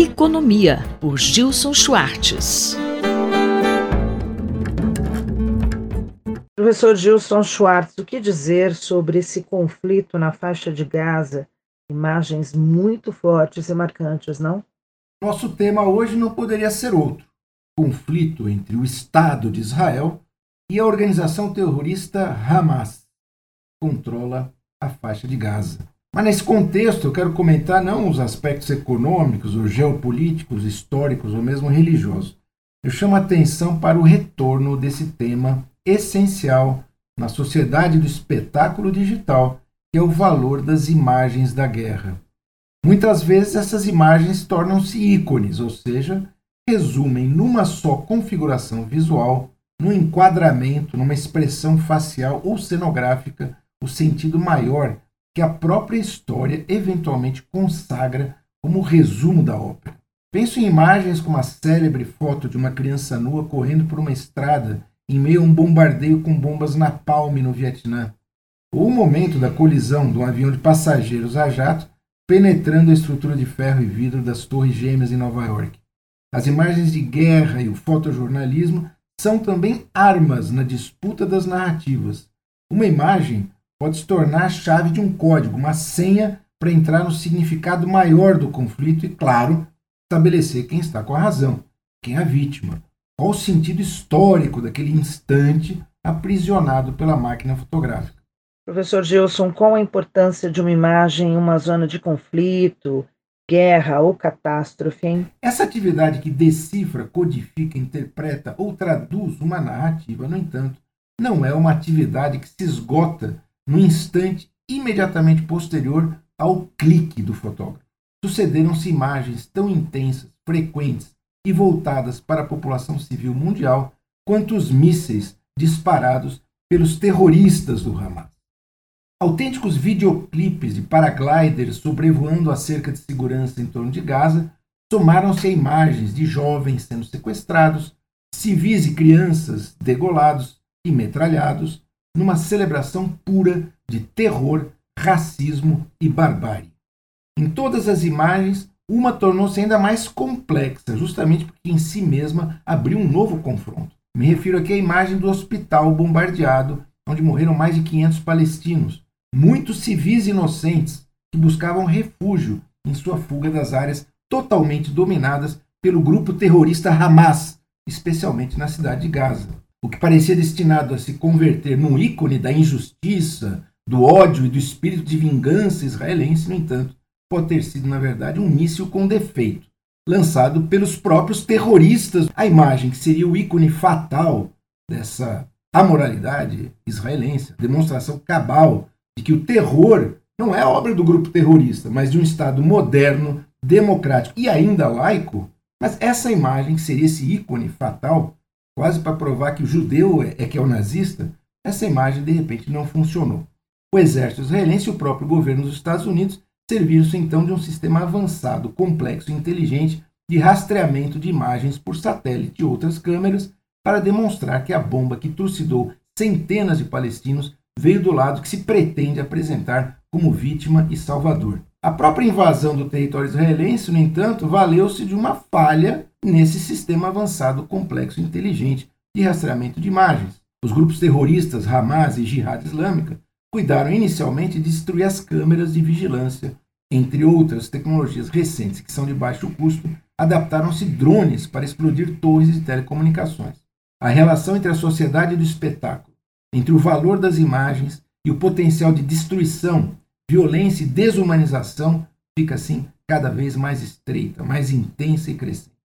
Economia, por Gilson Schwartz. Professor Gilson Schwartz, o que dizer sobre esse conflito na faixa de Gaza? Imagens muito fortes e marcantes, não? Nosso tema hoje não poderia ser outro: conflito entre o Estado de Israel e a organização terrorista Hamas, que controla a faixa de Gaza. Mas nesse contexto eu quero comentar não os aspectos econômicos, ou geopolíticos, históricos ou mesmo religiosos. Eu chamo a atenção para o retorno desse tema essencial na sociedade do espetáculo digital, que é o valor das imagens da guerra. Muitas vezes essas imagens tornam-se ícones, ou seja, resumem numa só configuração visual, num enquadramento, numa expressão facial ou cenográfica, o sentido maior que a própria história eventualmente consagra como resumo da ópera. Penso em imagens como a célebre foto de uma criança nua correndo por uma estrada em meio a um bombardeio com bombas napalm no Vietnã, ou o momento da colisão um avião de passageiros a jato penetrando a estrutura de ferro e vidro das Torres Gêmeas em Nova York. As imagens de guerra e o fotojornalismo são também armas na disputa das narrativas. Uma imagem pode se tornar a chave de um código, uma senha para entrar no significado maior do conflito e, claro, estabelecer quem está com a razão, quem é a vítima, qual o sentido histórico daquele instante aprisionado pela máquina fotográfica. Professor Gilson, qual a importância de uma imagem em uma zona de conflito, guerra ou catástrofe? Hein? Essa atividade que decifra, codifica, interpreta ou traduz uma narrativa, no entanto, não é uma atividade que se esgota no instante imediatamente posterior ao clique do fotógrafo. Sucederam-se imagens tão intensas, frequentes e voltadas para a população civil mundial quanto os mísseis disparados pelos terroristas do Hamas. Autênticos videoclipes de paragliders sobrevoando a cerca de segurança em torno de Gaza somaram-se a imagens de jovens sendo sequestrados, civis e crianças degolados e metralhados, numa celebração pura de terror, racismo e barbárie. Em todas as imagens, uma tornou-se ainda mais complexa, justamente porque em si mesma abriu um novo confronto. Me refiro aqui à imagem do hospital bombardeado, onde morreram mais de 500 palestinos, muitos civis inocentes que buscavam refúgio em sua fuga das áreas totalmente dominadas pelo grupo terrorista Hamas, especialmente na cidade de Gaza. O que parecia destinado a se converter num ícone da injustiça, do ódio e do espírito de vingança israelense, no entanto, pode ter sido, na verdade, um míssil com defeito, lançado pelos próprios terroristas. A imagem que seria o ícone fatal dessa amoralidade israelense, demonstração cabal de que o terror não é obra do grupo terrorista, mas de um Estado moderno, democrático e ainda laico. Mas essa imagem, que seria esse ícone fatal, quase para provar que o judeu é, é que é o nazista, essa imagem de repente não funcionou. O exército israelense e o próprio governo dos Estados Unidos serviram-se então de um sistema avançado, complexo e inteligente de rastreamento de imagens por satélite e outras câmeras para demonstrar que a bomba que trucidou centenas de palestinos veio do lado que se pretende apresentar como vítima e salvador. A própria invasão do território israelense, no entanto, valeu-se de uma falha nesse sistema avançado, complexo e inteligente de rastreamento de imagens. Os grupos terroristas Hamas e Jihad Islâmica cuidaram inicialmente de destruir as câmeras de vigilância. Entre outras tecnologias recentes que são de baixo custo, adaptaram-se drones para explodir torres de telecomunicações. A relação entre a sociedade do espetáculo, entre o valor das imagens e o potencial de destruição, violência e desumanização fica assim cada vez mais estreita, mais intensa e crescente.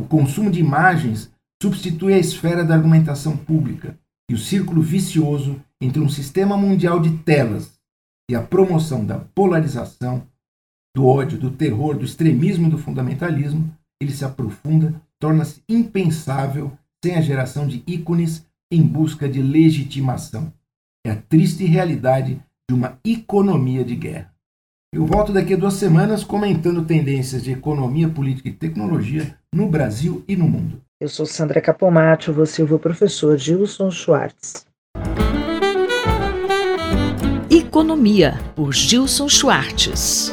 O consumo de imagens substitui a esfera da argumentação pública e o círculo vicioso entre um sistema mundial de telas e a promoção da polarização, do ódio, do terror, do extremismo e do fundamentalismo, ele se aprofunda, torna-se impensável sem a geração de ícones em busca de legitimação. É a triste realidade de uma economia de guerra. Eu volto daqui a duas semanas comentando tendências de economia, política e tecnologia no Brasil e no mundo. Eu sou Sandra Capomatti, você é o professor Gilson Schwartz. Economia, por Gilson Schwartz.